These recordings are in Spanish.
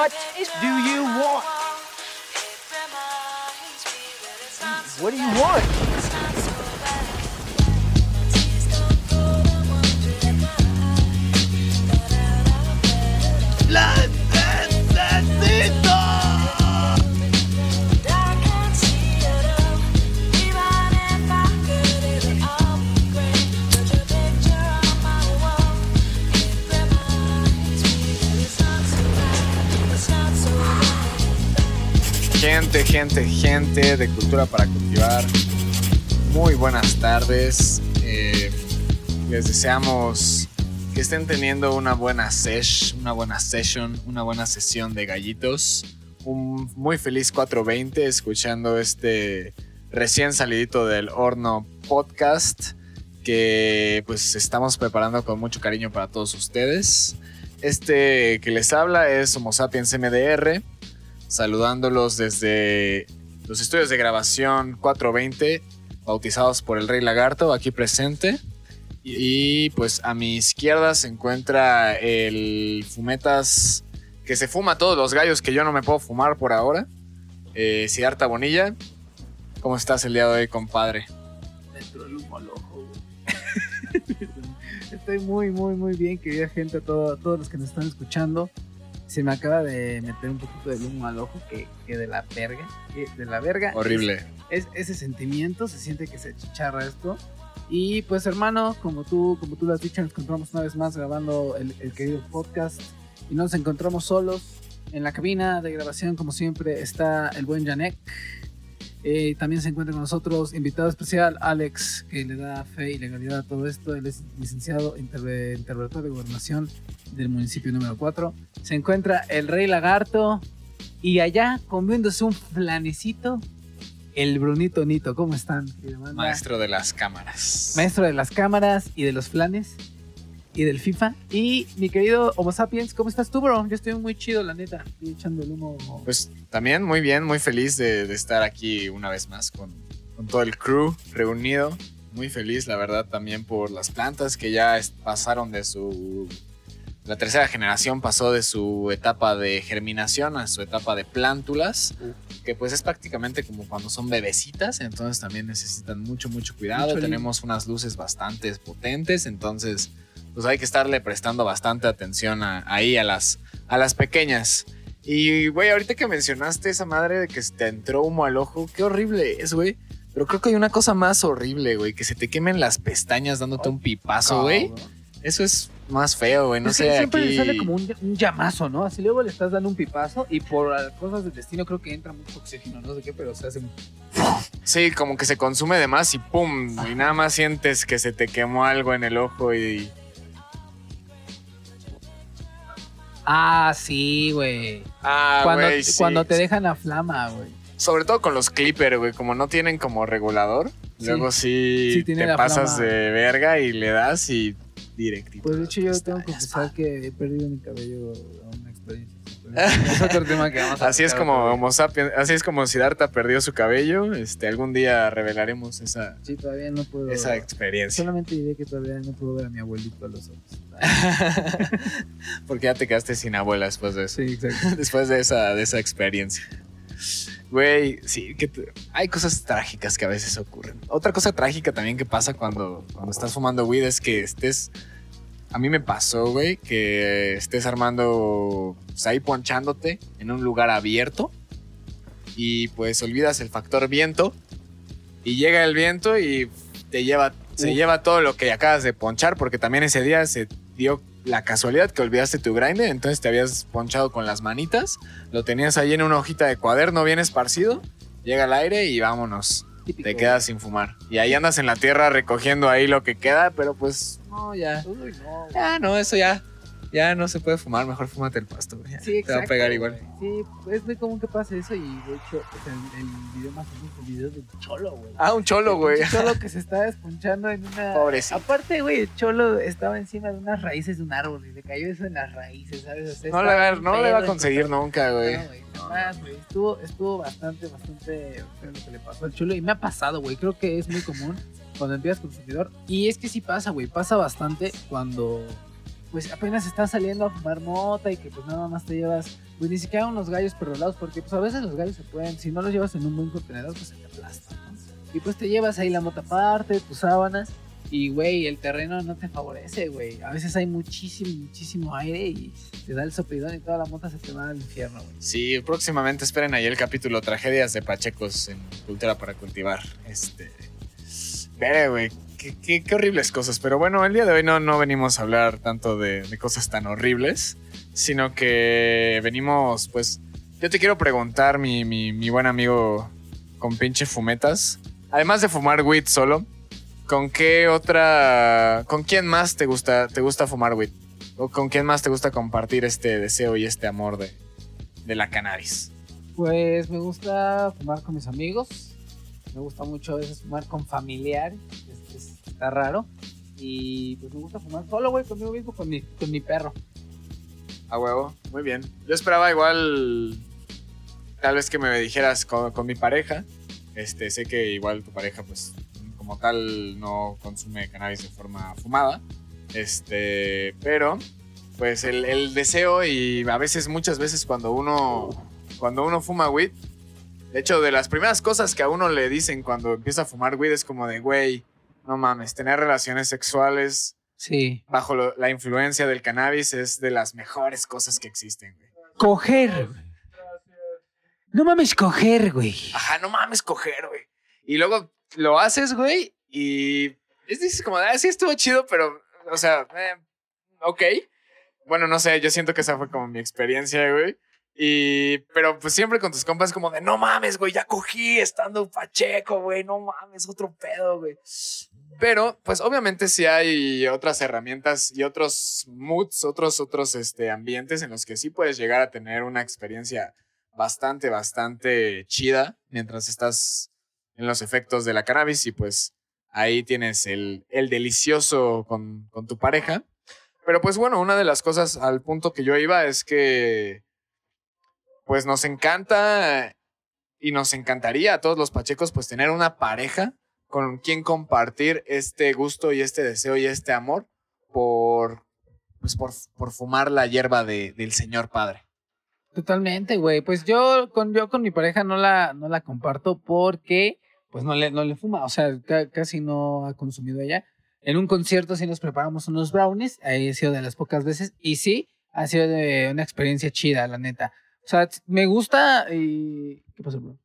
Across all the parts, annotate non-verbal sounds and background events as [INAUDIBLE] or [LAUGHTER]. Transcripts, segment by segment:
What do you want? What do you want? Gente, gente, gente de Cultura para Cultivar. Muy buenas tardes. Eh, les deseamos que estén teniendo una buena sesh, una buena session, una buena sesión de gallitos. Un muy feliz 420 escuchando este recién salidito del horno podcast que pues estamos preparando con mucho cariño para todos ustedes. Este que les habla es Homo Sapiens MDR saludándolos desde los estudios de grabación 420, bautizados por el Rey Lagarto, aquí presente. Y pues a mi izquierda se encuentra el Fumetas que se fuma todos los gallos que yo no me puedo fumar por ahora. Eh, Siddhartha Bonilla, ¿cómo estás el día de hoy, compadre? dentro del humo al ojo, güey. [LAUGHS] Estoy muy, muy, muy bien, querida gente, todo, todos los que nos están escuchando. Se me acaba de meter un poquito de humo al ojo, que, que de la verga, que de la verga. Horrible. Es, es ese sentimiento, se siente que se chicharra esto. Y pues hermano, como tú, como tú lo has dicho, nos encontramos una vez más grabando el, el querido podcast. Y no nos encontramos solos. En la cabina de grabación, como siempre, está el buen Janek. Eh, también se encuentra con nosotros invitado especial Alex, que le da fe y legalidad a todo esto. Él es licenciado interve- interventor de gobernación del municipio número 4. Se encuentra el Rey Lagarto y allá comiéndose un flanecito, el Brunito Nito. ¿Cómo están? Maestro de las cámaras. Maestro de las cámaras y de los flanes y del FIFA. Y mi querido Homo Sapiens, ¿cómo estás tú, bro? Yo estoy muy chido, la neta. Estoy echando el humo. Pues también muy bien, muy feliz de, de estar aquí una vez más con, con todo el crew reunido. Muy feliz, la verdad, también por las plantas que ya es- pasaron de su... La tercera generación pasó de su etapa de germinación a su etapa de plántulas, que pues es prácticamente como cuando son bebecitas, entonces también necesitan mucho, mucho cuidado. Mucho Tenemos unas luces bastante potentes, entonces pues hay que estarle prestando bastante atención a- ahí a las, a las pequeñas. Y, güey, ahorita que mencionaste esa madre de que se te entró humo al ojo, qué horrible es, güey. Pero creo que hay una cosa más horrible, güey, que se te quemen las pestañas dándote un pipazo, güey. Cabrón. Eso es más feo, güey. No Es sé, siempre aquí... le sale como un, un llamazo, ¿no? Así luego le estás dando un pipazo y por cosas del destino creo que entra mucho oxígeno, no sé qué, pero se hace un... Sí, como que se consume de más y pum, y nada más sientes que se te quemó algo en el ojo y... Ah, sí, güey. Ah, cuando, güey, sí. cuando te dejan la flama, güey. Sobre todo con los clippers, güey, como no tienen como regulador, Sí. luego sí, te pasas flama. de verga y le das y directito. Pues de hecho yo tengo que confesar que he perdido mi cabello a una experiencia. [LAUGHS] Es otro tema que vamos a Así es como. Homo sapiens, así es como Siddhartha perdió su cabello. Este, algún día revelaremos esa, Sí, todavía no puedo... esa experiencia. Solamente diré que todavía no puedo ver a mi abuelito a los ojos. [LAUGHS] Porque ya te quedaste sin abuela después de eso. Sí, exacto. [LAUGHS] Después de esa, de esa experiencia. Güey, sí, que te- hay cosas trágicas que a veces ocurren. Otra cosa trágica también que pasa cuando, cuando estás fumando weed es que estés. A mí me pasó, güey, que estés armando, pues ahí ponchándote en un lugar abierto y pues olvidas el factor viento y llega el viento y te lleva, se lleva todo lo que acabas de ponchar porque también ese día se dio la casualidad que olvidaste tu grinder, entonces te habías ponchado con las manitas, lo tenías ahí en una hojita de cuaderno bien esparcido, llega el aire y vámonos. Típico, Te quedas sin fumar. Y ahí andas en la tierra recogiendo ahí lo que queda, pero pues no, ya. Uy, no. Ya, no, eso ya. Ya no se puede fumar, mejor fúmate el pasto, güey. Sí, Te exacto. va a pegar igual. güey. Sí, es muy común que pase eso y de hecho, pues, el, el video más famoso es el video del cholo, güey. Ah, un cholo, El güey. pinche cholo [LAUGHS] que se estaba esponchando en una. Pobrecito. Aparte, güey, el cholo estaba encima de unas raíces de un árbol y le cayó eso en las raíces, ¿sabes? O sea, No le va, no le va a conseguir nunca, güey. No, güey, jamás, güey. Estuvo, estuvo bastante, bastante feo lo que le pasó al chulo. Y me ha pasado, güey. Creo que es muy común cuando empiezas consumidor. Y es que sí pasa, güey. Pasa bastante cuando, pues apenas estás saliendo a fumar mota y que pues nada más te llevas, pues ni siquiera unos gallos perrolados. Porque pues a veces los gallos se pueden, si no los llevas en un buen contenedor, pues se te aplastan, ¿no? Y pues te llevas ahí la mota aparte, tus sábanas. Y, güey, el terreno no te favorece, güey. A veces hay muchísimo, muchísimo aire y te da el sopidón y toda la mota se te va al infierno, güey. Sí, próximamente esperen ahí el capítulo Tragedias de Pachecos en Cultura para Cultivar. Este. Veré, güey. Qué, qué- qué horribles cosas. Pero bueno, el día de hoy no, no venimos a hablar tanto de, de cosas tan horribles, sino que venimos, pues. Yo te quiero preguntar, mi, mi, mi buen amigo con pinche fumetas. Además de fumar weed solo, ¿con qué otra. ¿Con quién más te gusta, te gusta fumar weed? ¿O con quién más te gusta compartir este deseo y este amor de, de la cannabis? Pues me gusta fumar con mis amigos. Me gusta mucho a veces fumar con familiares. es- es- está raro. Y pues me gusta fumar solo, güey, conmigo mismo, con mi, con mi perro. A huevo, muy bien. Yo esperaba igual, tal vez que me dijeras con, con mi pareja. Este, sé que igual tu pareja, pues, como tal, no consume cannabis de forma fumada. Este, pero, pues, el, el deseo y a veces, muchas veces, cuando uno, cuando uno fuma weed, de hecho, de las primeras cosas que a uno le dicen cuando empieza a fumar weed es como de, güey, no mames, tener relaciones sexuales Sí. bajo lo- la influencia del cannabis es de las mejores cosas que existen, güey. Coger. No mames, coger, güey. Ajá, no mames, coger, güey. Y luego lo haces, güey, y es dices como, ah, sí estuvo chido, pero, o sea, eh, ok. Bueno, no sé, yo siento que esa fue como mi experiencia, güey. Y, pero pues siempre con tus compas como de, no mames, güey, ya cogí estando pacheco, güey, no mames, otro pedo, güey. Pero, pues obviamente sí hay otras herramientas y otros moods, otros, otros este, ambientes en los que sí puedes llegar a tener una experiencia bastante, bastante chida mientras estás en los efectos de la cannabis y pues ahí tienes el, el delicioso con, con tu pareja. Pero pues bueno, una de las cosas al punto que yo iba es que pues nos encanta y nos encantaría a todos los pachecos pues tener una pareja con quien compartir este gusto y este deseo y este amor por pues por, por fumar la hierba de- del señor padre. Totalmente, güey. Pues yo con, yo con mi pareja no la, no la comparto porque pues no le, no le fuma. O sea, ca- casi no ha consumido ella. En un concierto sí nos preparamos unos brownies. Ahí ha sido de las pocas veces. Y sí, ha sido de una experiencia chida, la neta. O sea, me gusta y... ¿Qué pasó, bro?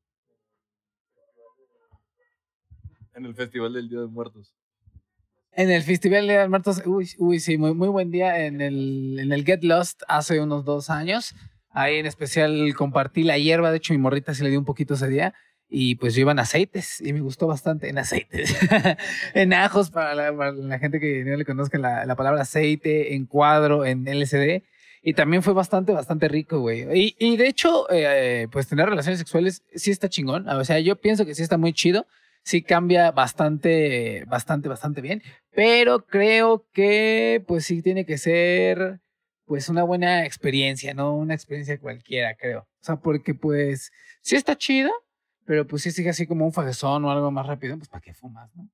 En el Festival del Día de Muertos. En el Festival de Muertos, uy, uy, sí, muy, muy buen día en el, en el Get Lost hace unos dos años. Ahí en especial compartí la hierba, de hecho mi morrita se le dio un poquito ese día. Y pues yo iba en aceites y me gustó bastante en aceites. [LAUGHS] en ajos, para la, para la gente que no le conozca la, la palabra aceite, en cuadro, en LCD. Y también fue bastante, bastante rico, güey. Y, y de hecho, eh, pues tener relaciones sexuales sí está chingón. O sea, yo pienso que sí está muy chido. Sí cambia bastante, bastante, bastante bien. Pero creo que, pues sí tiene que ser, pues una buena experiencia, no una experiencia cualquiera, creo. O sea, porque pues sí está chida, pero pues sí sigue así como un fajezón o algo más rápido, pues ¿para qué fumas, no?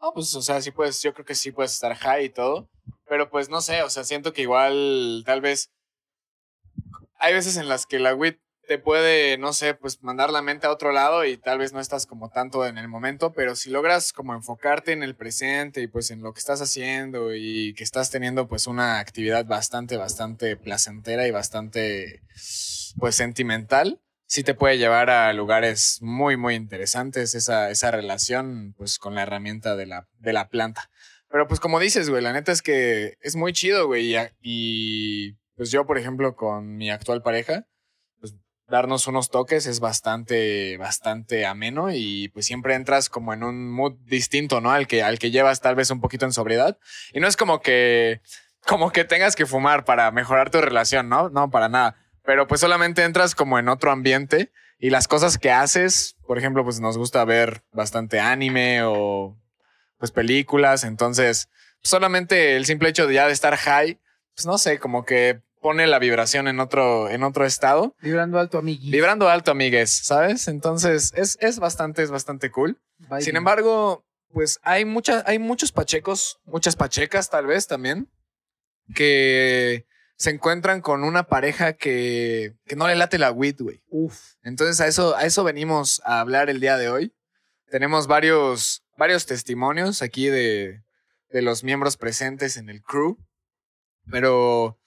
No, pues, o sea, sí puedes, yo creo que sí puedes estar high y todo, pero pues no sé, o sea, siento que igual, tal vez, hay veces en las que la weed te puede, no sé, pues mandar la mente a otro lado y tal vez no estás como tanto en el momento, pero si logras como enfocarte en el presente y pues en lo que estás haciendo y que estás teniendo pues una actividad bastante, bastante placentera y bastante, pues sentimental, sí te puede llevar a lugares muy, muy interesantes esa, esa relación pues con la herramienta de la, de la planta. Pero pues como dices, güey, la neta es que es muy chido, güey. Y, pues yo, por ejemplo, con mi actual pareja, pues darnos unos toques es bastante, bastante ameno y pues siempre entras como en un mood distinto, ¿no? Al que, al que llevas tal vez un poquito en sobriedad. Y no es como que, como que tengas que fumar para mejorar tu relación, ¿no? No, para nada. Pero pues solamente entras como en otro ambiente y las cosas que haces, por ejemplo, pues nos gusta ver bastante anime o pues películas, entonces solamente el simple hecho de ya de estar high, pues no sé, como que pone la vibración en otro, en otro estado. Vibrando alto, amigui. Vibrando alto, amigues, ¿sabes? Entonces es, es bastante, es bastante cool. Vibing. Sin embargo, pues hay muchas, hay muchos pachecos, muchas pachecas tal vez también, que se encuentran con una pareja que, que no le late la weed, güey. Uf. Entonces a eso, a eso venimos a hablar el día de hoy. Tenemos varios, varios testimonios aquí de, de los miembros presentes en el crew. Pero,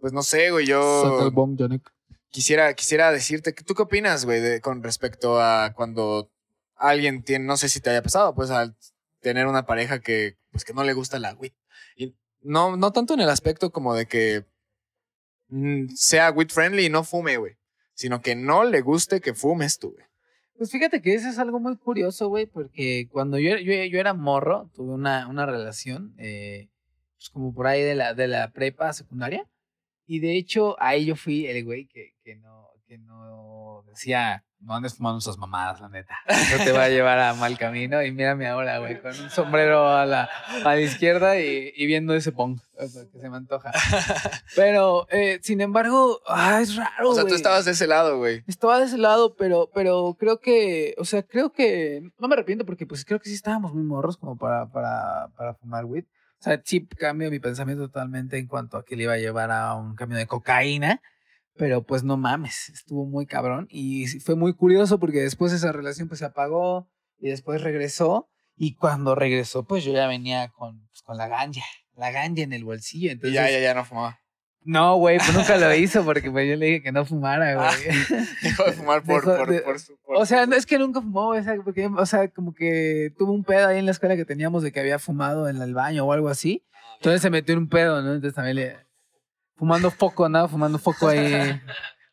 pues no sé, güey, yo Yannick. quisiera, quisiera decirte, ¿tú qué opinas, güey, de- con respecto a cuando alguien tiene, no sé si te haya pasado, pues al tener una pareja que, pues que no le gusta la weed. Y no, no tanto en el aspecto como de que sea weed friendly y no fume, güey, sino que no le guste que fumes tú, güey. Pues fíjate que eso es algo muy curioso, güey, porque cuando yo, yo, yo era morro, tuve una, una relación, eh, pues como por ahí de la, de la prepa secundaria, y de hecho ahí yo fui el güey que, que, no, que no decía, no andes fumando esas mamadas, la neta, no te va a [LAUGHS] llevar a mal camino, y mírame ahora, güey, con un sombrero a la, a la izquierda y, y viendo ese pong, o sea, que se me antoja. [LAUGHS] Pero, eh, sin embargo, ah, es raro, O sea, tú estabas de ese lado, güey. Estaba de ese lado, pero, pero creo que, o sea, creo que, no me arrepiento porque pues creo que sí estábamos muy morros como para, para, para fumar weed. O sea, sí cambio mi pensamiento totalmente en cuanto a que le iba a llevar a un cambio de cocaína, pero pues no mames, estuvo muy cabrón y fue muy curioso porque después esa relación pues se apagó y después regresó y cuando regresó pues yo ya venía con, pues, con la ganja, la ganja en el bolsillo, Y entonces... ya, ya, ya no fumaba. No, güey, pues nunca lo hizo [LAUGHS] porque pues yo le dije que no fumara, güey. [LAUGHS] Dejó de fumar por, Dejó por, de- por su- por O sea, no es que nunca fumó, o sea, porque, o sea, como que tuvo un pedo ahí en la escuela que teníamos de que había fumado en el baño o algo así. Entonces se metió en un pedo, ¿no? Entonces también le. Fumando foco, ¿no? Fumando foco ahí.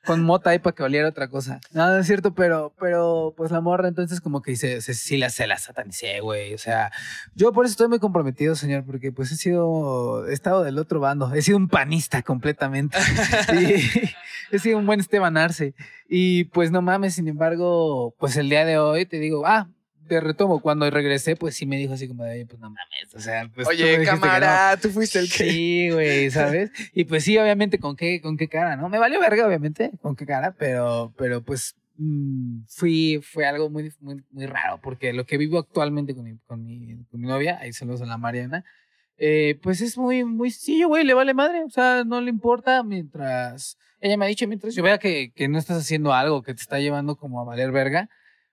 Con mota ahí para que oliera otra cosa. No, no es cierto, pero, pero pues la morra entonces como que se, se, sí la, se la satanicé, güey. O sea, yo por eso estoy muy comprometido, señor, porque pues he sido, he estado del otro bando. He sido un panista completamente. [LAUGHS] y he sido un buen Esteban Arce. Y pues no mames, sin embargo, pues el día de hoy te digo, ah, te retomo. Cuando regresé, pues sí me dijo así como de, oye, pues no mames. O sea, pues tú Oye, no. cámara, tú fuiste el que... Sí, güey, ¿sabes? Y pues sí, obviamente, ¿con qué, con qué cara, no? Me valió verga, obviamente, con qué cara, pero, pero pues mm, fui, fue algo muy, muy, muy raro, porque lo que vivo actualmente con mi, con mi, con mi novia, ahí saludos a la Mariana, eh, pues es muy, muy sencillo, güey, le vale madre, o sea, no le importa mientras, ella me ha dicho, mientras yo vea que, que no estás haciendo algo que te está llevando como a valer verga,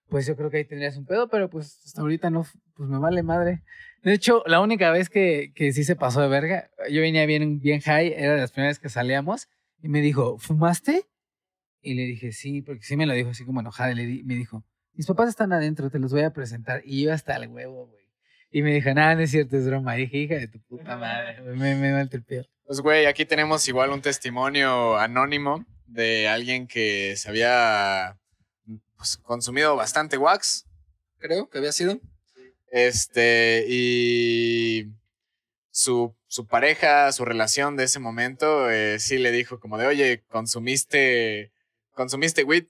pues yo creo que ahí tendrías un pedo, pero pues hasta ahorita no, pues me vale madre. De hecho, la única vez que, que sí se pasó de verga, yo venía bien, bien high, era de las primeras que salíamos, y me dijo, ¿fumaste? Y le dije, sí, porque sí me lo dijo así como enojada, y le di- me dijo, mis papás están adentro, te los voy a presentar, y yo hasta el huevo, güey. Y me dijo, nada, no es cierto, es broma. Y dije, hija de tu puta madre, me, me maltripió. Pues, güey, aquí tenemos igual un testimonio anónimo de alguien que se había pues, consumido bastante wax, creo que había sido. Este, y su, su pareja, su relación de ese momento, eh, sí le dijo como de, oye, consumiste, consumiste weed.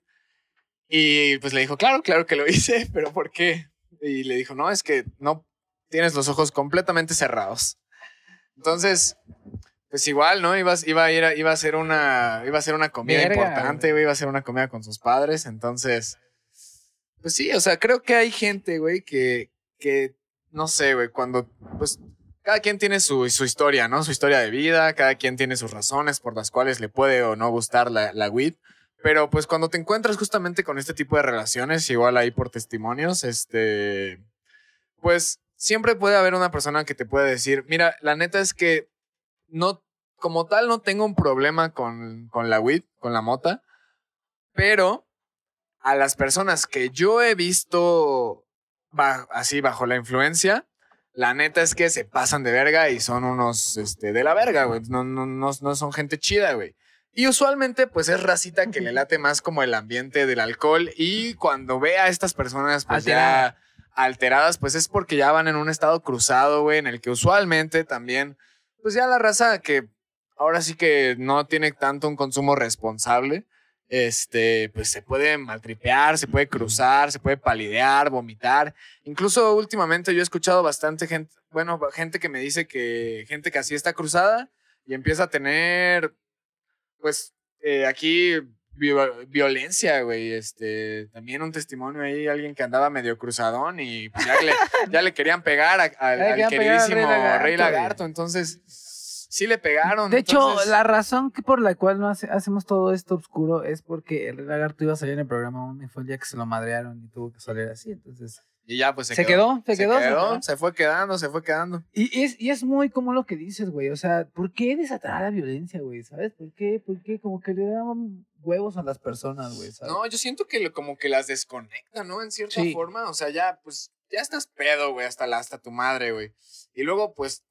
Y pues le dijo, claro, claro que lo [LAUGHS] hice, pero ¿por qué? Y le dijo, no, es que no tienes los ojos completamente cerrados. Entonces, pues igual, ¿no? Ibas, iba a ir a, iba a ser una, iba a ser una comida Verga, importante, güey, iba a ser una comida con sus padres, entonces, pues sí, o sea, creo que hay gente, güey, que, que, no sé, güey, cuando, pues, cada quien tiene su, su historia, ¿no? Su historia de vida, cada quien tiene sus razones por las cuales le puede o no gustar la, la weed. Pero pues cuando te encuentras justamente con este tipo de relaciones, igual ahí por testimonios, este, pues siempre puede haber una persona que te puede decir, mira, la neta es que no, como tal, no tengo un problema con, con la weed, con la mota, pero a las personas que yo he visto así bajo la influencia, la neta es que se pasan de verga y son unos este, de la verga, güey. No, no, no, no son gente chida, güey. Y usualmente, pues es racita que le late más como el ambiente del alcohol. Y cuando ve a estas personas, pues ya alteradas, pues es porque ya van en un estado cruzado, güey, en el que usualmente también, pues ya la raza que ahora sí que no tiene tanto un consumo responsable, este, pues se puede maltripear, se puede cruzar, se puede palidear, vomitar. Incluso últimamente yo he escuchado bastante gente, bueno, gente que me dice que gente que así está cruzada y empieza a tener, pues, eh, aquí violencia, güey. Este, también un testimonio ahí, alguien que andaba medio cruzadón y pues, ya, le, [LAUGHS] ya le querían pegar al queridísimo Rey Lagarto. Entonces, sí le pegaron. De hecho, la razón que por la cual no hacemos todo esto oscuro es porque el Rey Lagarto iba a salir en el programa y fue el día que se lo madrearon y tuvo que salir así. Entonces. Y ya, pues se, se quedó. Se quedó, se quedó. Se, fue quedando, se fue quedando. Y es, y es muy como lo que dices, güey. O sea, ¿por qué desatar la violencia, güey? ¿Sabes? ¿Por qué? ¿Por qué? Como que le daban huevos a las personas, güey. No, yo siento que como que las desconecta, ¿no? En cierta forma. O sea, ya, pues, ya estás pedo, güey, hasta, la, hasta tu madre, güey. Y luego, pues,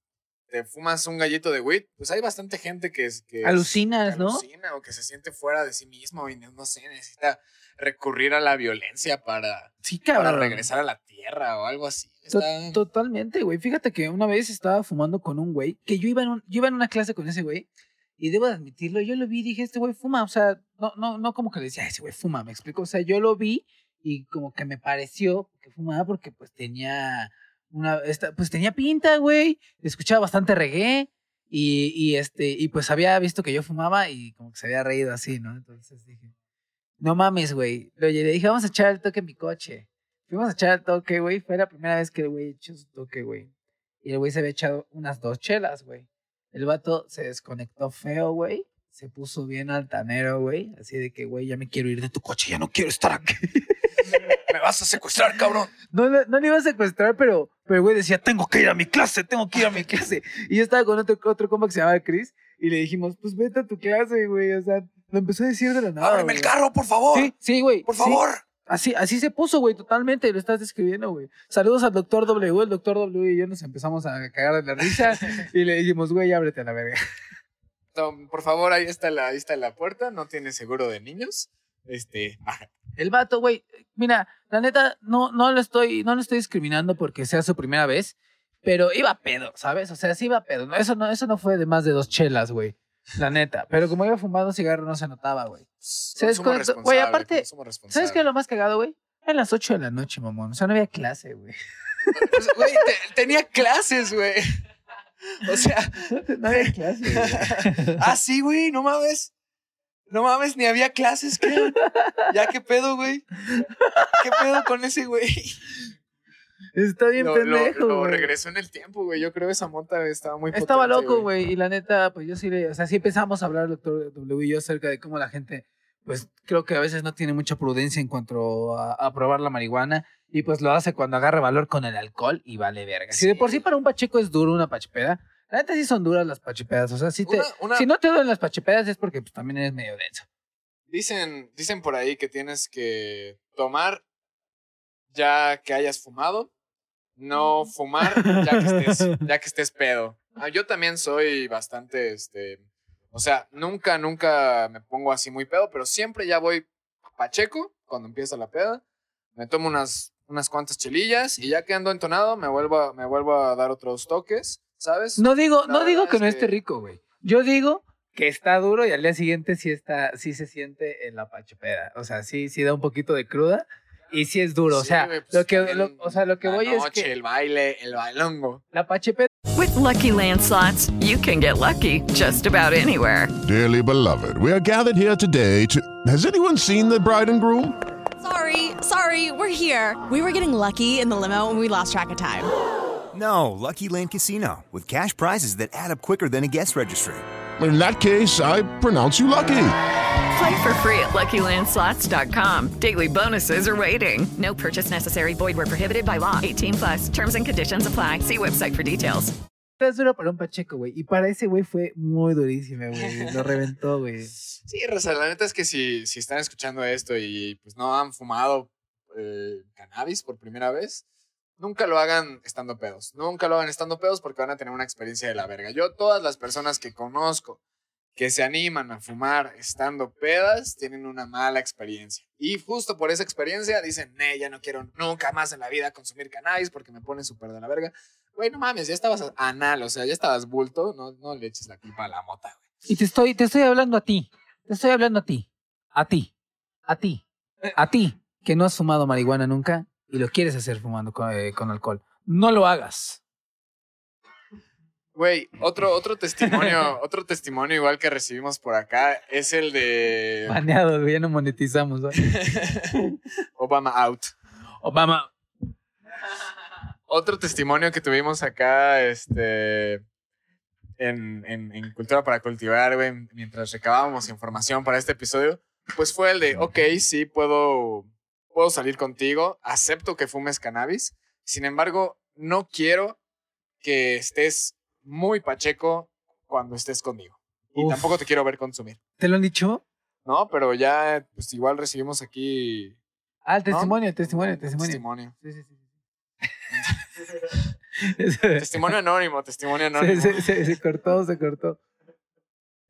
te fumas un gallito de weed, pues hay bastante gente que, que alucinas, ¿no? Alucina o que se siente fuera de sí mismo y no sé, necesita recurrir a la violencia para, sí, para regresar a la tierra o algo así. Totalmente, güey. Fíjate que una vez estaba fumando con un güey, que yo iba, en yo iba en una clase con ese güey, y debo de admitirlo, yo lo vi y dije, este güey fuma, o sea, no, no, no como que le decía, ese güey fuma, me explico, o sea, yo lo vi y como que me pareció que fumaba porque pues tenía una, esta, pues tenía pinta, güey, escuchaba bastante reggae, y, y, este, y pues había visto que yo fumaba y como que se había reído así, ¿no? Entonces dije, no mames, güey. Le dije, vamos a echar el toque en mi coche. Fuimos a echar el toque, güey. Fue la primera vez que el güey echó su toque, güey. Y el güey se había echado unas dos chelas, güey. El vato se desconectó feo, güey. Se puso bien altanero, güey. Así de que, güey, ya me quiero ir de tu coche, ya no quiero estar aquí. [LAUGHS] me vas a secuestrar, cabrón. No, no, no le iba a secuestrar, pero, pero güey decía, tengo que ir a mi clase, tengo que ir a mi clase. Y yo estaba con otro, otro compa que se llamaba Chris y le dijimos, pues vete a tu clase, güey. O sea, lo empezó a decir de la nada. Ábreme el carro, por favor. Sí, sí, güey. Por favor. Así, así se puso, güey, totalmente, lo estás describiendo, güey. Saludos al doctor W, el doctor W y yo nos empezamos a cagar de la risa [LAUGHS] y le dijimos, güey, ábrete a la verga. por favor, ahí está la, ahí está la puerta, no tiene seguro de niños. Este, El vato, güey, mira, la neta, no, no lo estoy, no lo estoy discriminando porque sea su primera vez, pero iba pedo, ¿sabes? O sea, sí iba pedo. Eso no, eso no fue de más de dos chelas, güey. La neta. Pero como iba fumando cigarro no se notaba, güey. Se desconectó. Güey, aparte, ¿sabes qué es lo más cagado, güey? En las 8 de la noche, mamón. O sea, no había clase, güey. Pues, güey, tenía clases, güey. O sea, [LAUGHS] no había clase, güey. [LAUGHS] ah, sí, güey, no mames. No mames, ni había clases, ¿qué? Ya, ¿qué pedo, güey? ¿Qué pedo con ese güey? Está bien pendejo, lo, regresó en el tiempo, güey. Yo creo que esa monta estaba muy Estaba loco, güey. Y la neta, pues yo sí le... O sea, sí empezamos a hablar, doctor W y yo, acerca de cómo la gente, pues creo que a veces no tiene mucha prudencia en cuanto a, probar la marihuana. Y pues lo hace cuando agarra valor con el alcohol y vale verga. Si de por sí para un pacheco es duro una pachepeda, la neta sí son duras las pachepedas. O sea, si, te, si no te duelen las pachepedas es porque pues, también eres medio denso. Dicen, dicen por ahí que tienes que tomar ya que hayas fumado no fumar ya que estés, [LAUGHS] ya que estés pedo. Ah, yo también soy bastante, este, o sea, nunca, nunca me pongo así muy pedo, pero siempre ya voy pacheco cuando empieza la peda. Me tomo unas, unas cuantas chelillas y ya que ando entonado me vuelvo, a, me vuelvo a dar otros toques, ¿sabes? No digo, no digo que no esté rico, güey. Yo digo que está duro y al día siguiente sí está, sí se siente en la pachepeda. O sea, sí, sí da un poquito de cruda y sí es duro, o sea, pues, lo que, lo, o sea, lo que voy noche, es que el baile, el bailongo. La pachepe. With lucky landslots, you can get lucky just about anywhere. Dearly beloved, we are gathered here today to. Has anyone seen the bride and groom? Sorry, sorry, we're here. We were getting lucky in the limo and we lost track of time. No, Lucky Land Casino with cash prizes that add up quicker than a guest registry. In that case, I pronounce you lucky. Play for free at LuckyLandSlots.com. Daily bonuses are waiting. No purchase necessary. Void where prohibited by law. 18 plus. Terms and conditions apply. See website for details. Es duro para un Pacheco, güey. Y para ese güey fue muy durísimo, güey. [LAUGHS] Lo reventó, güey. Sí, Rosa, la neta es que si, si están escuchando esto y pues no han fumado eh, cannabis por primera vez, nunca lo hagan estando pedos. Nunca lo hagan estando pedos porque van a tener una experiencia de la verga. Yo, todas las personas que conozco que se animan a fumar estando pedas tienen una mala experiencia. Y justo por esa experiencia dicen, nee, ya no quiero nunca más en la vida consumir cannabis porque me pone súper de la verga. Güey, no mames, ya estabas anal, o sea, ya estabas bulto, no, no le eches la culpa a la mota, güey. Y te estoy, te estoy hablando a ti. Te estoy hablando a ti. A ti. A ti. A ti, que no has fumado marihuana nunca y lo quieres hacer fumando eh, con alcohol. No lo hagas. Güey, otro, [LAUGHS] otro testimonio, otro testimonio igual que recibimos por acá es el de Baneado, güey, ya no monetizamos. [LAUGHS] Obama Out. Obama. Otro testimonio que tuvimos acá, este, en, en, en Cultura para Cultivar, güey, mientras recabábamos información para este episodio, pues fue el de, ok, sí, puedo, puedo salir contigo, acepto que fumes cannabis, sin embargo, no quiero que estés muy pacheco cuando estés conmigo. Y Uf. tampoco te quiero ver consumir. ¿Te lo han dicho? No, pero ya, pues igual recibimos aquí Ah, el ¿No? testimonio, el testimonio, el testimonio. testimonio. Sí, sí, sí. [LAUGHS] Testimonio anónimo, testimonio [LAUGHS] Se, anónimo. se, se, se cortó, se cortó.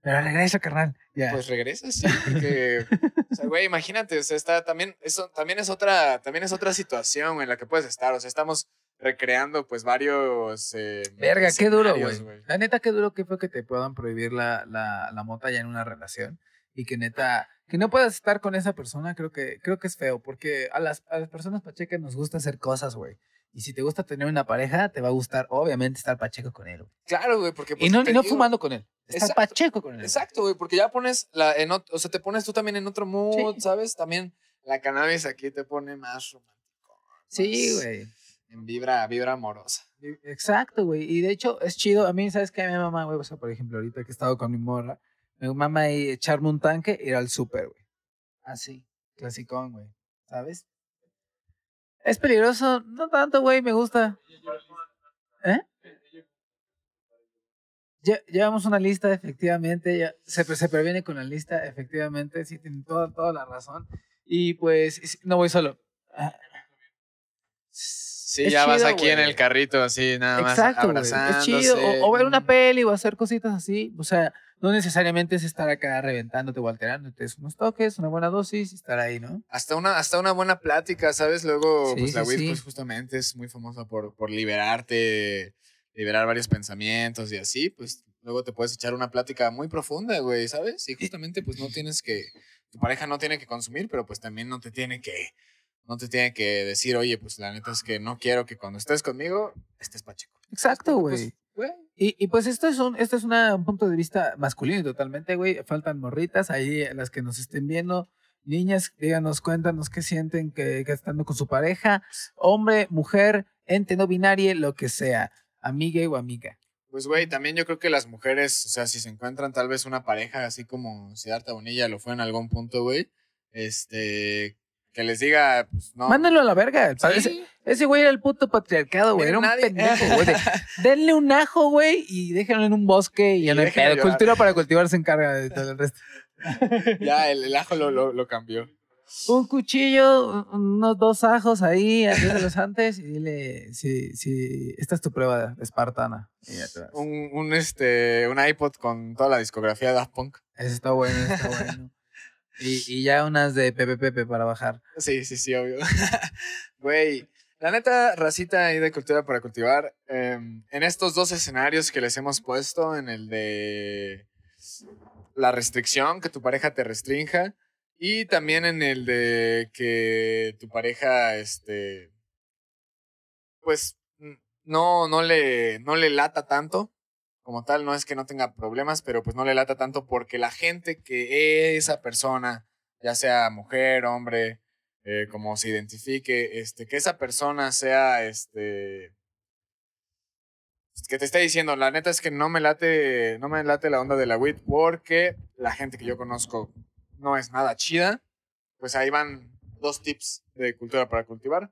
Pero regresa, carnal. Ya. Pues regresa, sí, porque, o sea, güey, imagínate, o sea, está también, eso también es otra, también es otra situación en la que puedes estar, o sea, estamos recreando, pues, varios, eh, Verga, qué duro, güey. La neta, qué duro que fue que te puedan prohibir la, la, la mota ya en una relación. Y que neta, que no puedas estar con esa persona, creo que, creo que es feo. Porque a las, a las personas pachecas nos gusta hacer cosas, güey. Y si te gusta tener una pareja, te va a gustar, obviamente, estar pacheco con él, güey. Claro, güey, porque... Y pues, no, te y no digo- fumando con él. Estar Exacto. pacheco con él. Exacto, güey, porque ya pones, la, en ot- o sea, te pones tú también en otro mood, Sí. ¿sabes? También la cannabis aquí te pone más romántico. Sí, güey. En vibra, vibra amorosa. Exacto, güey. Y de hecho, es chido. A mí, ¿sabes qué? A mi mamá, güey, o sea, por ejemplo, ahorita que he estado con mi morra, mi mamá ahí echarme un tanque y ir al súper, güey. Así, clasicón, güey. ¿Sabes? Es peligroso, no tanto, güey, me gusta. ¿Eh? Lle- Llevamos una lista, efectivamente. ya- se, se previene con la lista, efectivamente. Sí, tienen toda, toda la razón. Y pues, es- no voy solo. Ah, Sí, Es ya vas aquí en el carrito, así, nada más Exacto. Es chido. O, o ver una peli o hacer cositas así. O sea, no necesariamente es estar acá reventándote o alterándote. Es unos toques, una buena dosis y estar ahí, ¿no? Hasta una, hasta una buena plática, ¿sabes? Luego, Sí, pues la sí, weed, sí. pues justamente es muy famosa por, por liberarte, liberar varios pensamientos y así, pues luego te puedes echar una plática muy profunda, güey, ¿sabes? Y justamente, pues no tienes que, tu pareja no tiene que consumir, pero pues también no te tiene que, no te tiene que decir, oye, pues la neta es que no quiero que cuando estés conmigo estés pacheco. Exacto, Pues, güey. güey, Y, y pues esto es un, esto es una- un punto de vista masculino totalmente, güey. Faltan morritas ahí, las que nos estén viendo. Niñas, díganos, cuéntanos qué sienten que, que estando con su pareja. Hombre, mujer, ente no binario, lo que sea. Amigue o amiga. Pues, güey, también yo creo que las mujeres, o sea, si se encuentran tal vez una pareja así como Siddhartha Bonilla lo fue en algún punto, güey, este, que les diga, pues no. Mándenlo a la verga. Sí. Ese, ese güey era el puto patriarcado, güey. Era un nadie- pendejo, [LAUGHS] güey. de, Denle un ajo, güey, y déjenlo en un bosque y ya no hay pedo. Cultura para cultivar se encarga de todo el resto. [LAUGHS] Ya, el, el ajo lo, lo, lo cambió. Un cuchillo, un- unos dos ajos ahí, los antes, y dile si, si esta es tu prueba de espartana. Y. Un, un, este, un iPod con toda la discografía de Daft Punk. Ese está bueno, está bueno. Y, ya unas de Pepe Pepe para bajar. Sí, sí, sí, obvio. [LAUGHS] Güey, la neta, racita ahí de cultura para cultivar. em, en estos dos escenarios que les hemos puesto, en el de la restricción, que tu pareja te restrinja, y también en el de que tu pareja, este, pues, no, no le, no le lata tanto. Como tal, no es que no tenga problemas, pero pues no le lata tanto porque la gente que esa persona, ya sea mujer, hombre, eh, como se identifique, este, que esa persona sea, este, que te esté diciendo, la neta es que no me late, no me late la onda de la weed porque la gente que yo conozco no es nada chida, pues ahí van dos tips de cultura para cultivar.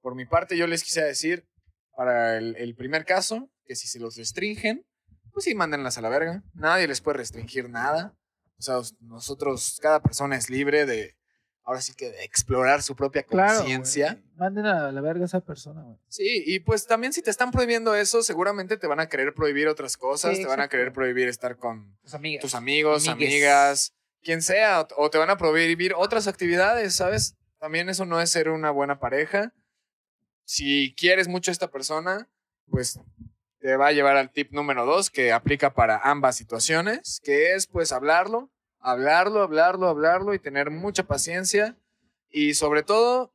Por mi parte, yo les quise decir, para el, el primer caso, que si se los restringen, pues sí, mándenlas a la verga. Nadie les puede restringir nada. O sea, os- nosotros, cada persona es libre de, ahora sí que de explorar su propia conciencia. Manden a la verga a esa persona, güey. Sí, y pues también si te están prohibiendo eso, seguramente te van a querer prohibir otras cosas, Sí, te van a querer prohibir estar con Tus amigas. tus amigos, Amigues. amigas, quien sea, o- o te van a prohibir otras actividades, ¿sabes? También eso no es ser una buena pareja. Si quieres mucho a esta persona, pues te va a llevar al tip número dos que aplica para ambas situaciones, que es pues hablarlo, hablarlo, hablarlo, hablarlo y tener mucha paciencia y sobre todo,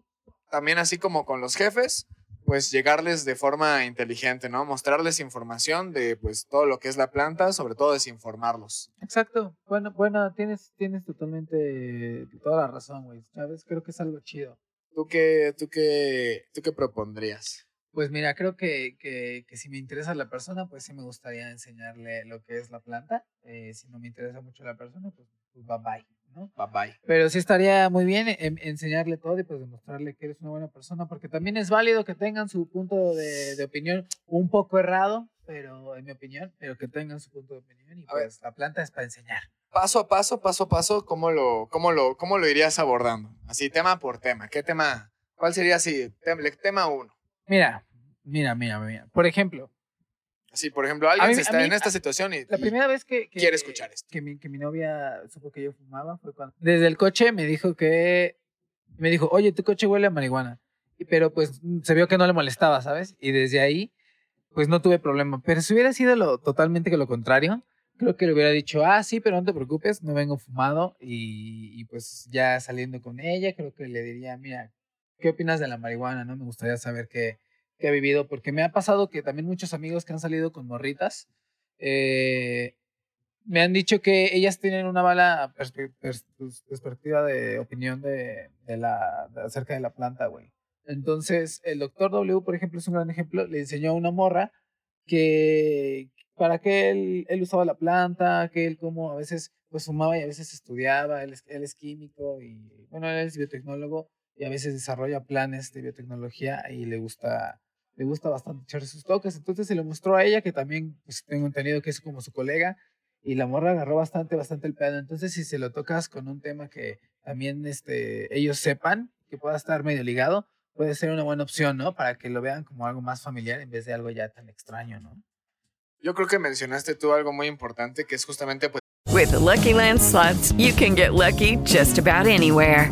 también así como con los jefes, pues llegarles de forma inteligente, ¿no? Mostrarles información de pues todo lo que es la planta, sobre todo desinformarlos. Exacto. Bueno, bueno, tienes, tienes totalmente toda la razón, güey. ¿Sabes? Creo que es algo chido. ¿Tú qué, tú qué, tú qué propondrías? Pues mira, creo que, que, que si me interesa la persona, pues sí me gustaría enseñarle lo que es la planta. Eh, si no me interesa mucho la persona, pues, pues bye bye, ¿no? Bye bye. Pero sí estaría muy bien en- enseñarle todo y pues demostrarle que eres una buena persona, porque también es válido que tengan su punto de, de opinión un poco errado, pero en mi opinión, pero que tengan su punto de opinión y A ver. pues la planta es para enseñar. Paso a paso, paso a paso, ¿cómo lo, cómo lo, cómo lo irías abordando? Así, tema por tema. ¿Qué tema? ¿Cuál sería así? Tem- tema uno. Mira, mira, mira, mira. Por ejemplo, Así, por ejemplo, alguien mí- se está mí- en esta situación y, La primera vez que, que- quiere escuchar esto. Que mi, que mi novia supo que yo fumaba fue cuando desde el coche me dijo que me dijo, "Oye, tu coche huele a marihuana." Pero pues se vio que no le molestaba, ¿sabes? Y desde ahí pues no tuve problema, pero si hubiera sido lo totalmente que lo contrario, creo que le hubiera dicho, "Ah, sí, pero no te preocupes, no vengo fumado." Y, y, pues ya saliendo con ella, creo que le diría, "Mira, ¿qué opinas de la marihuana? No me gustaría saber qué que ha vivido, porque me ha pasado que también muchos amigos que han salido con morritas eh, me han dicho que ellas tienen una mala pers- perspectiva de opinión de, de la, de- acerca de la planta, güey. Entonces, el doctor W, por ejemplo, es un gran ejemplo, le enseñó a una morra que para qué él, él usaba la planta, que él como a veces pues fumaba y a veces estudiaba, él es, él es químico y bueno, él es biotecnólogo y a veces desarrolla planes de biotecnología y le gusta le gusta bastante echar sus toques, entonces se lo mostró a ella que también pues, tengo entendido que es como su colega y la morra agarró bastante bastante el pedo, entonces si se lo tocas con un tema que también este ellos sepan que pueda estar medio ligado, puede ser una buena opción, ¿no? Para que lo vean como algo más familiar en vez de algo ya tan extraño, ¿no? Yo creo que mencionaste tú algo muy importante que es justamente pues With the Lucky Land slots, you can get lucky just about anywhere.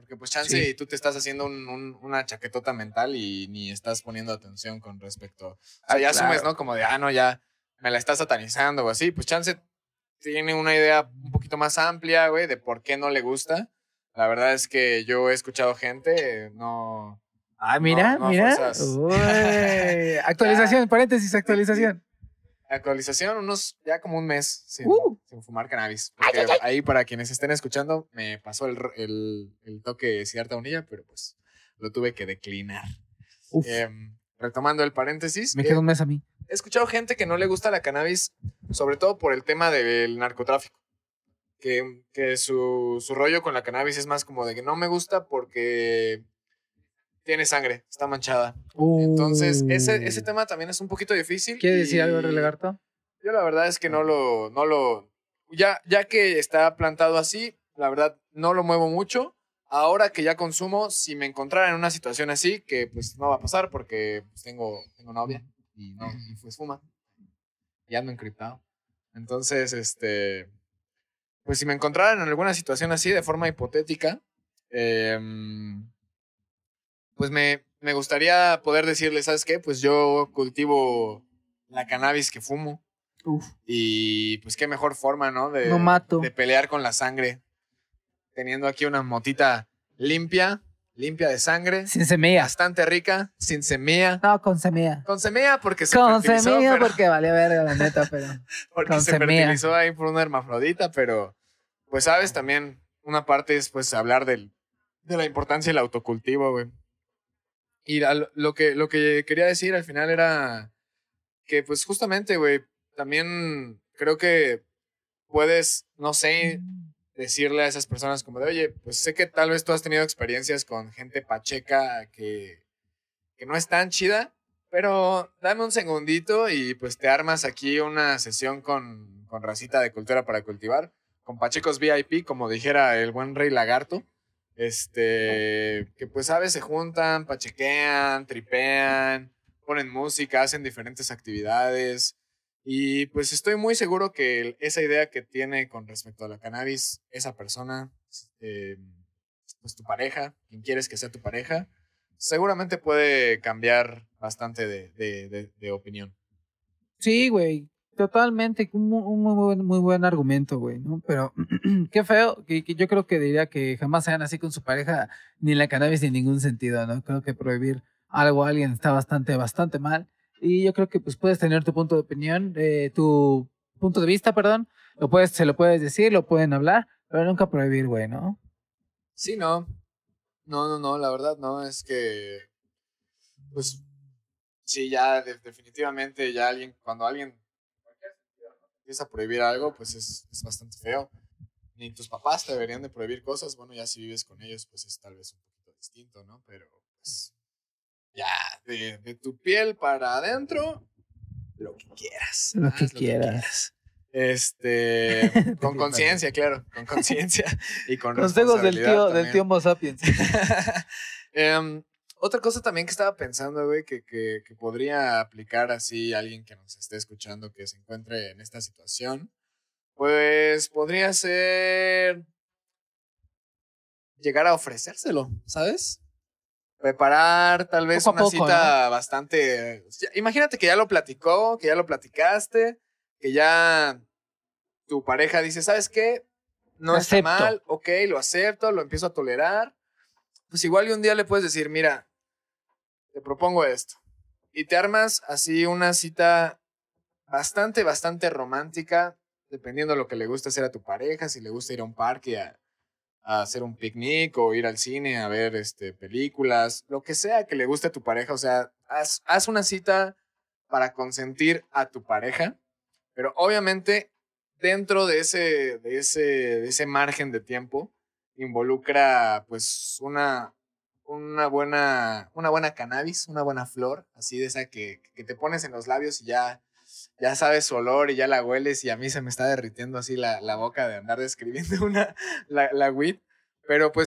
Porque pues chance Sí. y tú te estás haciendo un- un- una chaquetota mental y ni estás poniendo atención con respecto. O sea, ya claro. asumes, ¿no? Como de, ah, no, ya me la estás satanizando o así. Pues chance tiene una idea un poquito más amplia, güey, de por qué no le gusta. La verdad es que yo he escuchado gente, no... Ah, mira, no mira. Uy, [LAUGHS] actualización, paréntesis, actualización. Actualización, unos ya como un mes sin, Uh. Sin fumar cannabis. Porque ahí para quienes estén escuchando, me pasó el, r- el, el toque de cierta unilla, pero pues lo tuve que declinar. Uf, Em, retomando el paréntesis, me eh, queda un mes a mí. he escuchado gente que no le gusta la cannabis, sobre todo por el tema del narcotráfico. Que, que su, su rollo con la cannabis es más como de que no me gusta porque tiene sangre, está manchada. Entonces, ese, ese tema también es un poquito difícil. ¿Quiere decir algo, Relegarto? yo la verdad es que no lo, no lo, ya, ya que está plantado así, la verdad no lo muevo mucho. Ahora que ya consumo, si me encontrara en una situación así, que pues no va a pasar porque pues, tengo, tengo novia y no, y pues fuma. Y ando encriptado. Entonces, este, pues si me encontrara en alguna situación así de forma hipotética, em, pues me, me gustaría poder decirle, ¿sabes qué? Pues yo cultivo la cannabis que fumo. Uf. Y pues qué mejor forma, ¿no? De, No mato. de pelear con la sangre. Teniendo aquí una motita limpia, limpia de sangre, Sin semilla. bastante rica, sin semilla. No, con semilla. Con semilla porque se Con semilla pero- porque vale verga, la neta, pero. [LAUGHS] porque con se semilla. fertilizó ahí por una hermafrodita, pero pues sabes también, una parte es pues hablar del, de la importancia del autocultivo, güey. Y lo que, lo que quería decir al final era que, pues justamente, güey, también creo que puedes, no sé, decirle a esas personas como de, oye, pues sé que tal vez tú has tenido experiencias con gente pacheca que, que no es tan chida, pero dame un segundito y pues te armas aquí una sesión con, con racita de cultura para cultivar, con pachecos VIP, como dijera el buen rey lagarto. Este, que pues sabes, se juntan, pachequean, tripean, ponen música, hacen diferentes actividades. Y pues estoy muy seguro que esa idea que tiene con respecto a la cannabis, esa persona, eh, pues tu pareja, quien quieres que sea tu pareja, seguramente puede cambiar bastante de, de- de- opinión. Sí, güey, totalmente, un, un muy, buen, muy buen argumento, güey, ¿no? Pero [CLEARS THROAT] qué feo, que, que yo creo que diría que jamás sean así con su pareja, ni la cannabis ni en ningún sentido, ¿no? Creo que prohibir algo a alguien está bastante, bastante mal. Y yo creo que pues puedes tener tu punto de opinión, eh, tu punto de vista, perdón, lo puedes, se lo puedes decir, lo pueden hablar, pero nunca prohibir, güey, ¿no? Sí, no. No, no, no, la verdad no, es que, pues, sí, ya de- definitivamente, ya alguien, cuando alguien empieza a prohibir algo, pues es, es bastante feo. Ni tus papás te deberían de prohibir cosas, bueno, ya si vives con ellos, pues es tal vez un poquito distinto, ¿no? Pero, pues, ya, de, de tu piel para adentro, lo que quieras. Lo que quieras. Este, [LAUGHS] con conciencia, claro, con conciencia [LAUGHS] y con Consejos del tío, del tío Homo sapiens. [LAUGHS] Em, otra cosa también que estaba pensando, güey, que, que, que podría aplicar así a alguien que nos esté escuchando que se encuentre en esta situación, pues podría ser llegar a ofrecérselo, ¿sabes? Preparar tal vez Poco una poco, cita bastante... Imagínate que ya lo platicó, que ya lo platicaste, que ya tu pareja dice, ¿sabes qué? No Lo está acepto. mal, ok, lo acepto, lo empiezo a tolerar. Pues igual y un día le puedes decir, mira, te propongo esto. Y te armas así una cita bastante, bastante romántica, dependiendo de lo que le guste hacer a tu pareja, si le gusta ir a un parque a, a hacer un picnic o ir al cine a ver este, películas, lo que sea que le guste a tu pareja, o sea, haz, haz una cita para consentir a tu pareja, pero obviamente dentro de ese, de ese, de ese margen de tiempo involucra pues una, una, buena, una buena cannabis, una buena flor, así de esa que, que te pones en los labios y ya, ya sabes su olor y ya la hueles y a mí se me está derritiendo así la, la boca de andar [LAUGHS] describiendo una, la, la. Pero pues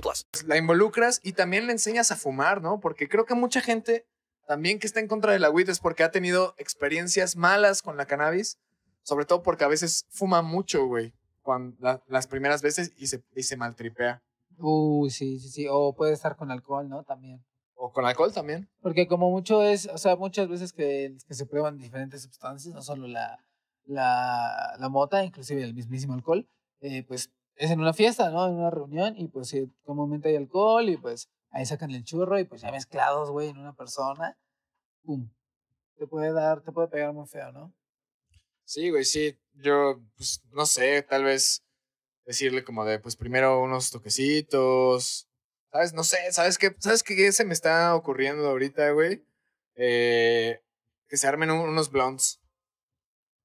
plus. la involucras y también le enseñas a fumar, ¿no? Porque creo que mucha gente también que está en contra de la weed es porque ha tenido experiencias malas con la cannabis, sobre todo porque a veces fuma mucho, güey, cuando la- las primeras veces y se, y se maltripea. Uy, sí, sí, sí. O puede estar con alcohol, ¿no? También. O con alcohol también. Porque como mucho es, o sea, muchas veces que, que se prueban diferentes sustancias, no solo la, la, la mota, inclusive el mismísimo alcohol, eh, pues es en una fiesta, ¿no? En una reunión y pues sí, comúnmente hay alcohol y pues ahí sacan el churro y pues ya mezclados, güey, en una persona, ¡pum! Te puede dar, te puede pegar muy feo, ¿no? Sí, güey, sí. Yo, pues, no sé, tal vez decirle como de, pues, primero unos toquecitos. ¿Sabes? No sé, ¿sabes qué? ¿Sabes qué se me está ocurriendo ahorita, güey? Eh, que se armen un- unos blondes.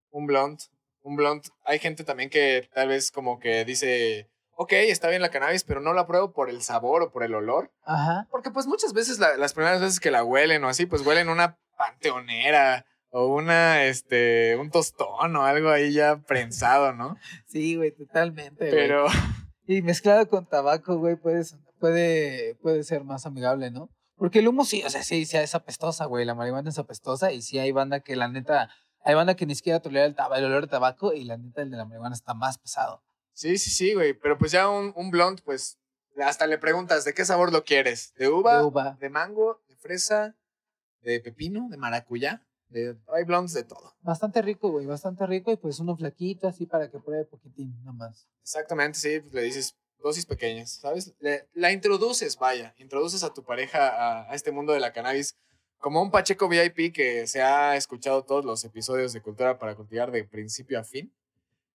Un blond. Un blond. Hay gente también que tal vez como que dice, ok, está bien la cannabis, pero no la pruebo por el sabor o por el olor. Ajá. Porque pues muchas veces la- las primeras veces que la huelen o así, pues huelen una panteonera o una, este, un tostón o algo ahí ya prensado, ¿no? Sí, güey, totalmente. güey. Pero, Y mezclado con tabaco, güey, puede, puede, puede ser más amigable, ¿no? Porque el humo sí, o sea, sí, sí es apestosa, güey. La marihuana es apestosa y sí hay banda que la neta, hay banda que ni siquiera tolera el, el olor de tabaco y la neta el de la marihuana está más pesado. sí, sí, sí, güey, pero pues ya un, un blond, pues hasta le preguntas, ¿de qué sabor lo quieres? ¿De uva? De uva. ¿De mango? ¿De fresa, de pepino, de maracuyá. De, hay blondes de todo. Bastante rico, güey, bastante rico. Y pues uno flaquito, así para que pruebe poquitín, nomás. Exactamente, sí, pues le dices dosis pequeñas, ¿sabes? Le- la introduces, vaya, introduces a tu pareja a, a este mundo de la cannabis como un Pacheco VIP que se ha escuchado todos los episodios de Cultura para Cultivar de principio a fin.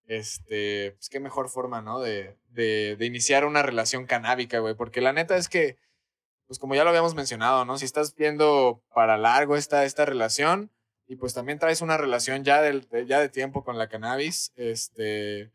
Este, pues qué mejor forma, ¿no? De, de, de iniciar una relación canábica, güey, porque la neta es que, pues como ya lo habíamos mencionado, ¿no? Si estás viendo para largo esta, esta relación y pues también traes una relación ya, del- de, ya de tiempo con la cannabis, este,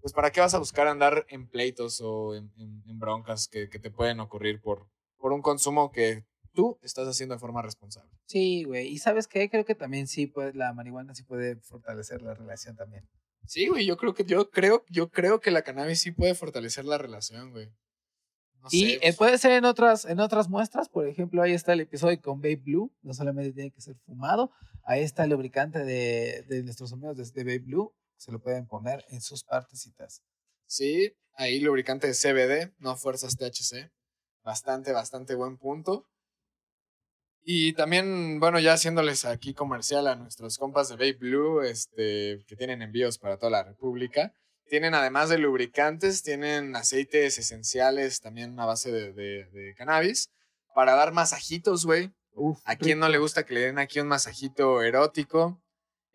pues ¿para qué vas a buscar andar en pleitos o en, en- en broncas que, que te pueden ocurrir por, por un consumo que tú estás haciendo de forma responsable? Sí, güey. Y ¿sabes qué? Creo que también sí, pues la marihuana sí puede fortalecer la relación también. Sí, güey, yo creo que yo creo, yo creo que la cannabis sí puede fortalecer la relación, güey. No y sé, eh, pues, puede ser en otras, en otras muestras, por ejemplo, ahí está el episodio con Babe Blue, no solamente tiene que ser fumado, ahí está el lubricante de, de nuestros amigos de, de Babe Blue, se lo pueden poner en sus partecitas. Sí, ahí lubricante de CBD, no fuerzas THC. Bastante, bastante buen punto. Y también, bueno, ya haciéndoles aquí comercial a nuestros compas de Babe Blue, este, que tienen envíos para toda la República. Tienen además de lubricantes, tienen aceites esenciales también a base de, de- de cannabis para dar masajitos, güey. ¿A quién no le gusta que le den aquí un masajito erótico?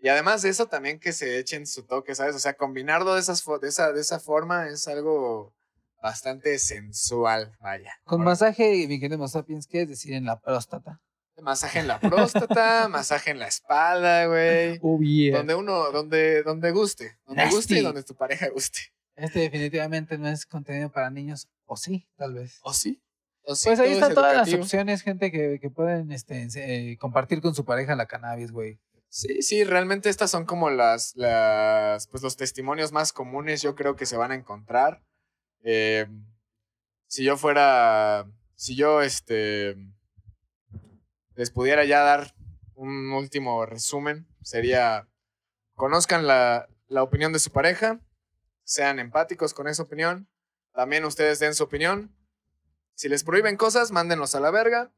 Y además de eso, también que se echen su toque, ¿sabes? O sea, combinarlo de, esas de, esa, de esa forma es algo bastante sensual, vaya. Con masaje, mi querido Sapiens, ¿qué es decir en la próstata? Masaje en la próstata, [LAUGHS] masaje en la espalda, güey. Oh, yeah. Donde uno, donde, donde guste. Donde guste y donde tu pareja guste. Este definitivamente no es contenido para niños, o sí, tal vez. ¿O sí? ¿O sí? Pues ahí es están todas las opciones, gente, que, que pueden este, eh, compartir con su pareja la cannabis, güey. Sí, sí, realmente estas son como las, las, pues los testimonios más comunes, yo creo que se van a encontrar. Eh, si yo fuera, si yo, este, les pudiera ya dar un último resumen, sería, conozcan la, la opinión de su pareja, sean empáticos con esa opinión, también ustedes den su opinión. Si les prohíben cosas, mándenlos a la verga.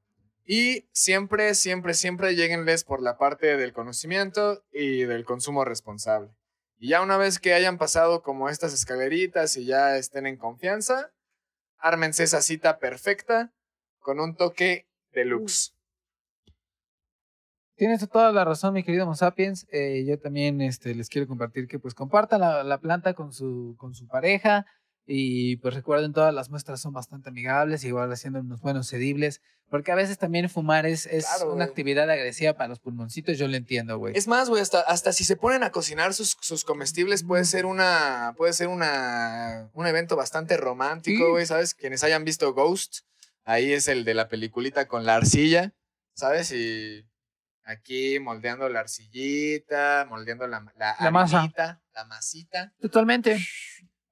Y siempre, siempre, siempre lleguenles por la parte del conocimiento y del consumo responsable. Y ya una vez que hayan pasado como estas escaleritas y ya estén en confianza, ármense esa cita perfecta con un toque deluxe. Tienes toda la razón, mi querido Homo sapiens. Eh, yo también este, les quiero compartir que pues compartan la, la planta con su, con su pareja y pues recuerden todas las muestras son bastante amigables, igual haciendo unos buenos sedibles, porque a veces también fumar es, es Claro, una actividad agresiva para los pulmoncitos, yo lo entiendo, güey. Es más, güey, hasta, hasta si se ponen a cocinar sus, sus comestibles puede ser una puede ser una un evento bastante romántico, Sí. güey, ¿sabes? Quienes hayan visto Ghost, ahí es el de la peliculita con la arcilla, ¿sabes? Y aquí moldeando la arcillita, moldeando la, la, La masa. la masita, Totalmente.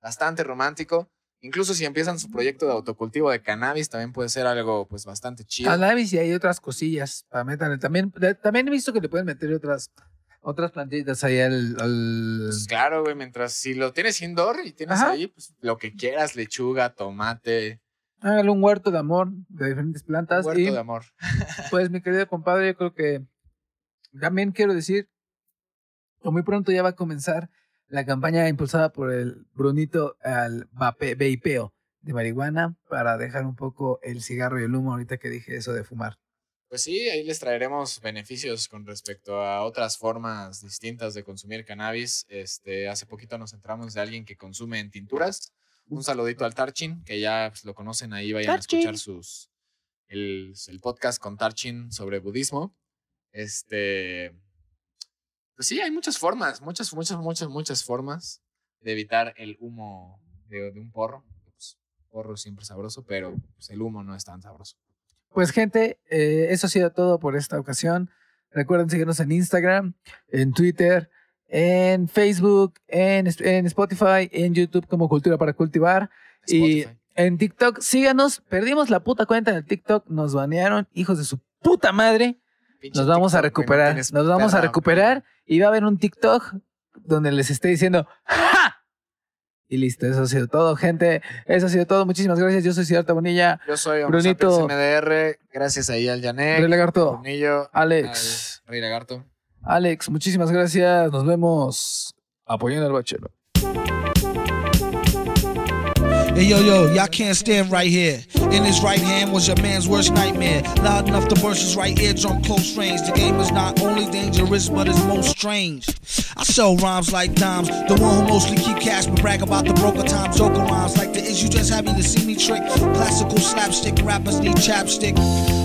bastante romántico. Incluso si empiezan su proyecto de autocultivo de cannabis, también puede ser algo pues bastante chido. Cannabis y hay otras cosillas para meterle. También, también he visto que le pueden meter otras, otras plantitas ahí al... al- Pues claro, güey, mientras si lo tienes indoor y tienes Ajá. ahí, pues lo que quieras, lechuga, tomate, Hágale un huerto de amor de diferentes plantas. huerto y, de amor. Pues mi querido compadre, yo creo que también quiero decir que muy pronto ya va a comenzar la campaña impulsada por el Brunito al vape- veipeo de marihuana para dejar un poco el cigarro y el humo ahorita que dije eso de fumar. Pues sí, ahí les traeremos beneficios con respecto a otras formas distintas de consumir cannabis. Este, hace poquito nos entramos de alguien que consume en tinturas. Un saludito al Tarchin, que ya pues, lo conocen ahí, vayan Tarchin. a escuchar sus el, el podcast con Tarchin sobre budismo. Este, pues sí, hay muchas formas, muchas, muchas, muchas, muchas formas de evitar el humo de, de un porro. Pues, porro siempre sabroso, pero pues, el humo no es tan sabroso. Pues gente, eh, eso ha sido todo por esta ocasión. Recuerden seguirnos en Instagram, en Twitter, en Facebook, en, en Spotify, en YouTube como Cultura para Cultivar. Y en TikTok, síganos. Perdimos la puta cuenta en el TikTok, nos banearon, hijos de su puta madre. Nos vamos a TikTok, no recuperar, tienes nos vamos a recuperar y va a haber un TikTok donde les esté diciendo ¡Ja! Y listo, eso ha sido todo, gente. Eso ha sido todo. Muchísimas gracias. Yo soy Ciudad Bonilla. Yo soy Brunito. MDR. Gracias ahí al Janek. Rey Lagarto. Brunillo, Alex. al Rey Lagarto. Alex, muchísimas gracias. Nos vemos apoyando al bachelo. Hey yo yo, y'all can't stand right here. In his right hand was your man's worst nightmare. Loud enough to burst his right eardrum close range. The game is not only dangerous, but it's most strange. I sell rhymes like dimes, the one who mostly keep cash but brag about the broker times. Joker rhymes like the is you just happy to see me trick. Classical slapstick rappers need chapstick.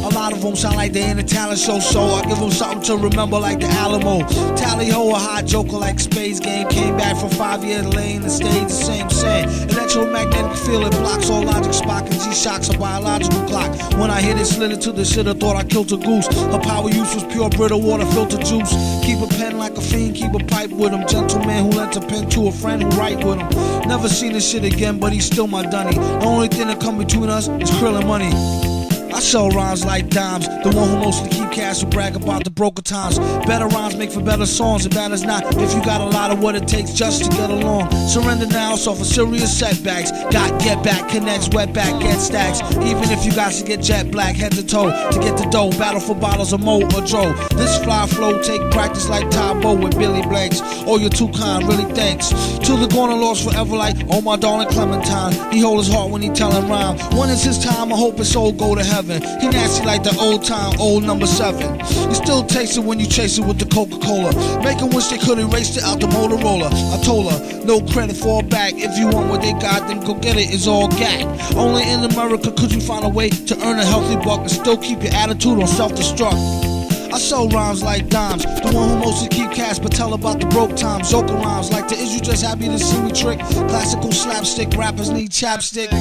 A lot of them sound like they in a talent show, so I give them something to remember like the Alamo. Tally ho, a hot joker like Space Game. Came back from five years lane and stayed the same same. Electromagnetic field, it blocks all logic, Spock and G-Shocks, a biological clock. When I hit it, slid it to the shit, I thought I killed a goose. Her power use was pure Brita water filter juice. Keep a pen like a fiend, keep a pipe with him. Gentleman who lent a pen to a friend who write with him. Never seen this shit again, but he's still my dunny. The only thing that come between us is krill and money. I sell rhymes like dimes. The one who mostly keep cash who brag about the broker times. Better rhymes make for better songs, and bad not if you got a lot of what it takes just to get along. Surrender now, so for serious setbacks. Got get back, connects, wet back, get stacks. Even if you got to get jet black, head to toe to get the dough. Battle for bottles of Mo or Dro. This fly flow take practice like Tybo with Billy Blanks. Oh, you're too kind, really thanks. To the corner lost forever like, oh my darling Clementine. He hold his heart when he tellin' rhyme. When is his time? I hope his soul go to heaven. He nasty like the old time, old number seven. You still taste it when you chase it with the Coca-Cola. Make Make 'em wish they could erase it out the Motorola. I told her, no credit for a bag. If you want what they got, then go get it. It's all gag. Only in America could you find a way to earn a healthy buck and still keep your attitude on self-destruct. I sell rhymes like dimes. The one who mostly keep cash but tell about the broke times. Joker rhymes like the is you just happy to see me trick. Classical slapstick rappers need chapstick.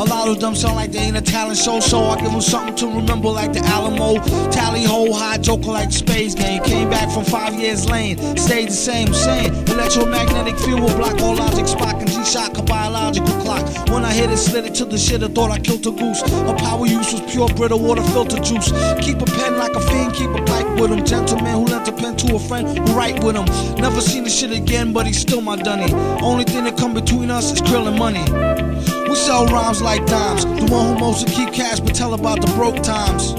A lot of them sound like they ain't a talent show, so I give them something to remember like the Alamo. Tally ho, high joker like Space Game. Came back from five years lane, stayed the same, same. Electromagnetic field will block all logic, Spock and G-Shock, a biological clock. When I hit it, slid it to the shit, I thought I killed a goose. Her power use was pure Brita water filter juice. Keep a pen like a fiend, keep a pipe with him. Gentleman who lent a pen to a friend who write with him. Never seen the shit again, but he's still my dunny. Only thing that come between us is krill and money. We sell rhymes like dimes. The one who mostly keep cash but tell about the broke times.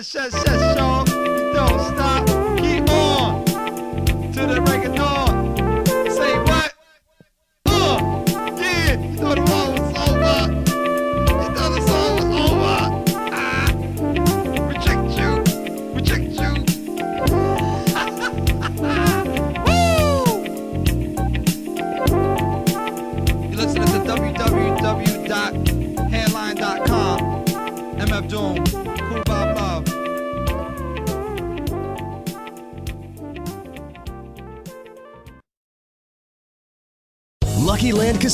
Yes, yes, yes,